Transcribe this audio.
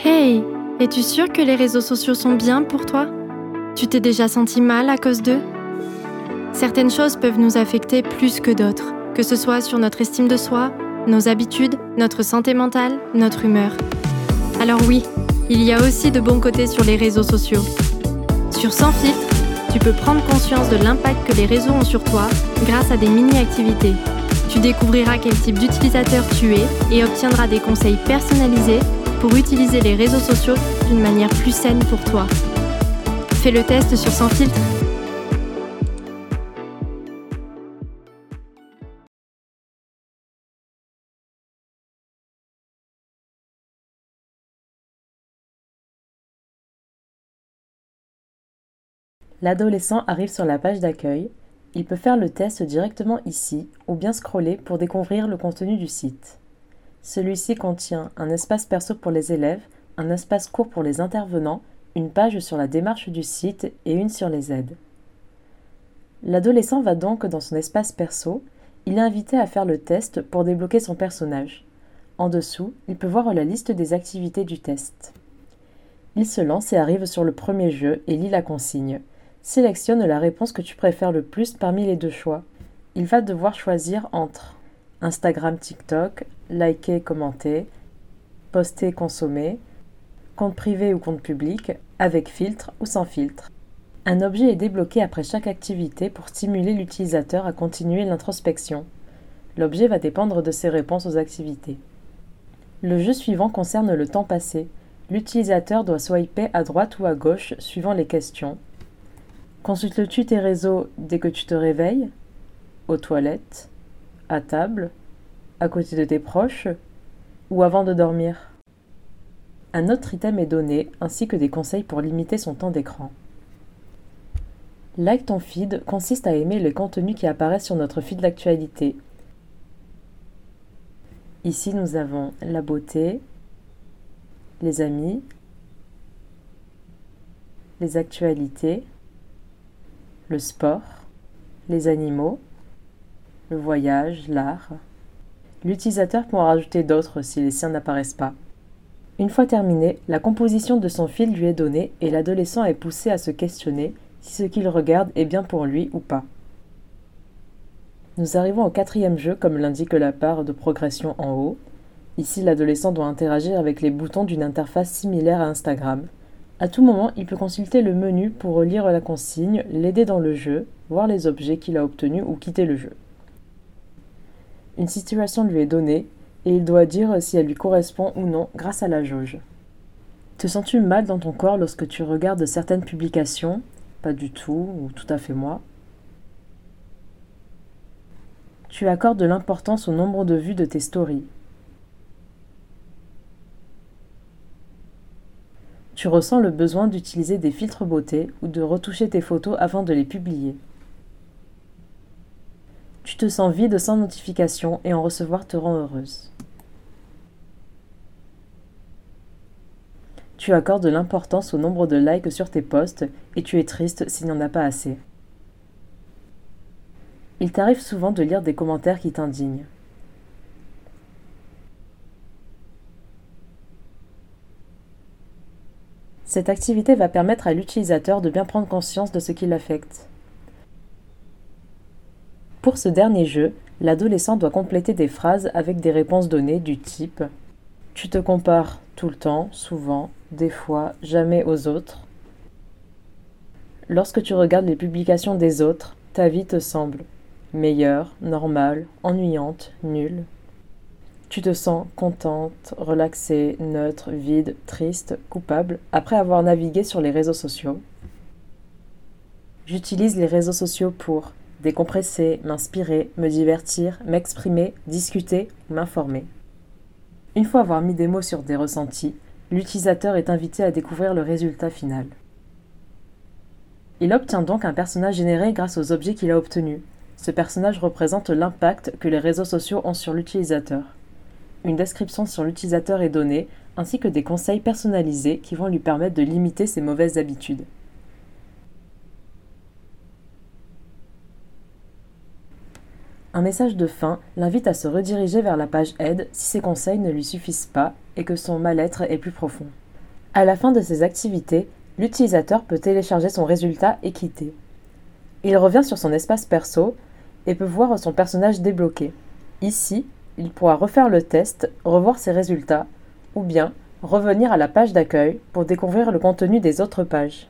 Hey, es-tu sûr que les réseaux sociaux sont bien pour toi? Tu t'es déjà senti mal à cause d'eux? Certaines choses peuvent nous affecter plus que d'autres, que ce soit sur notre estime de soi, nos habitudes, notre santé mentale, notre humeur. Alors oui, il y a aussi de bons côtés sur les réseaux sociaux. Sur Sans filtre, tu peux prendre conscience de l'impact que les réseaux ont sur toi grâce à des mini-activités. Tu découvriras quel type d'utilisateur tu es et obtiendras des conseils personnalisés pour utiliser les réseaux sociaux d'une manière plus saine pour toi. Fais le test sur Sans filtre. L'adolescent arrive sur la page d'accueil. Il peut faire le test directement ici ou bien scroller pour découvrir le contenu du site. Celui-ci contient un espace perso pour les élèves, un espace court pour les intervenants, une page sur la démarche du site et une sur les aides. L'adolescent va donc dans son espace perso. Il est invité à faire le test pour débloquer son personnage. En dessous, il peut voir la liste des activités du test. Il se lance et arrive sur le premier jeu et lit la consigne. Sélectionne la réponse que tu préfères le plus parmi les deux choix. Il va devoir choisir entre Instagram, TikTok, liker, commenter, poster, consommer, compte privé ou compte public, avec filtre ou sans filtre. Un objet est débloqué après chaque activité pour stimuler l'utilisateur à continuer l'introspection. L'objet va dépendre de ses réponses aux activités. Le jeu suivant concerne le temps passé. L'utilisateur doit swiper à droite ou à gauche suivant les questions Consultes-tu tes réseaux dès que tu te réveilles? Aux toilettes À table À côté de tes proches Ou avant de dormir Un autre item est donné, ainsi que des conseils pour limiter son temps d'écran. Like ton feed consiste à aimer les contenus qui apparaissent sur notre feed d'actualité. Ici, nous avons la beauté, les amis, les actualités, le sport, les animaux, le voyage, l'art. L'utilisateur peut en rajouter d'autres si les siens n'apparaissent pas. Une fois terminé, la composition de son fil lui est donnée et l'adolescent est poussé à se questionner si ce qu'il regarde est bien pour lui ou pas. Nous arrivons au quatrième jeu comme l'indique la barre de progression en haut. Ici, l'adolescent doit interagir avec les boutons d'une interface similaire à Instagram. À tout moment, il peut consulter le menu pour relire la consigne, l'aider dans le jeu, voir les objets qu'il a obtenus ou quitter le jeu. Une situation lui est donnée et il doit dire si elle lui correspond ou non grâce à la jauge. Te sens-tu mal dans ton corps lorsque tu regardes certaines publications? Pas du tout, ou tout à fait moi. Tu accordes de l'importance au nombre de vues de tes stories. tu ressens le besoin d'utiliser des filtres beauté ou de retoucher tes photos avant de les publier. Te sens vide sans notification et en recevoir te rend heureuse. Tu accordes de l'importance au nombre de likes sur tes posts et tu es triste s'il n'y en a pas assez. Il t'arrive souvent de lire des commentaires qui t'indignent. Cette activité va permettre à l'utilisateur de bien prendre conscience de ce qui l'affecte. Pour ce dernier jeu, l'adolescent doit compléter des phrases avec des réponses données du type Tu te compares tout le temps, souvent, des fois, jamais aux autres. Lorsque tu regardes les publications des autres, ta vie te semble meilleure, normale, ennuyante, nulle. Tu te sens contente, relaxée, neutre, vide, triste, coupable après avoir navigué sur les réseaux sociaux. J'utilise les réseaux sociaux pour décompresser, m'inspirer, me divertir, m'exprimer, discuter m'informer. Une fois avoir mis des mots sur des ressentis, l'utilisateur est invité à découvrir le résultat final. Il obtient donc un personnage généré grâce aux objets qu'il a obtenus. Ce personnage représente l'impact que les réseaux sociaux ont sur l'utilisateur une description sur l'utilisateur est donnée, ainsi que des conseils personnalisés qui vont lui permettre de limiter ses mauvaises habitudes. Un message de fin l'invite à se rediriger vers la page Aide si ses conseils ne lui suffisent pas et que son mal-être est plus profond. À la fin de ces activités, l'utilisateur peut télécharger son résultat et quitter. Il revient sur son espace perso et peut voir son personnage débloqué. Ici, il pourra refaire le test, revoir ses résultats, ou bien revenir à la page d'accueil pour découvrir le contenu des autres pages.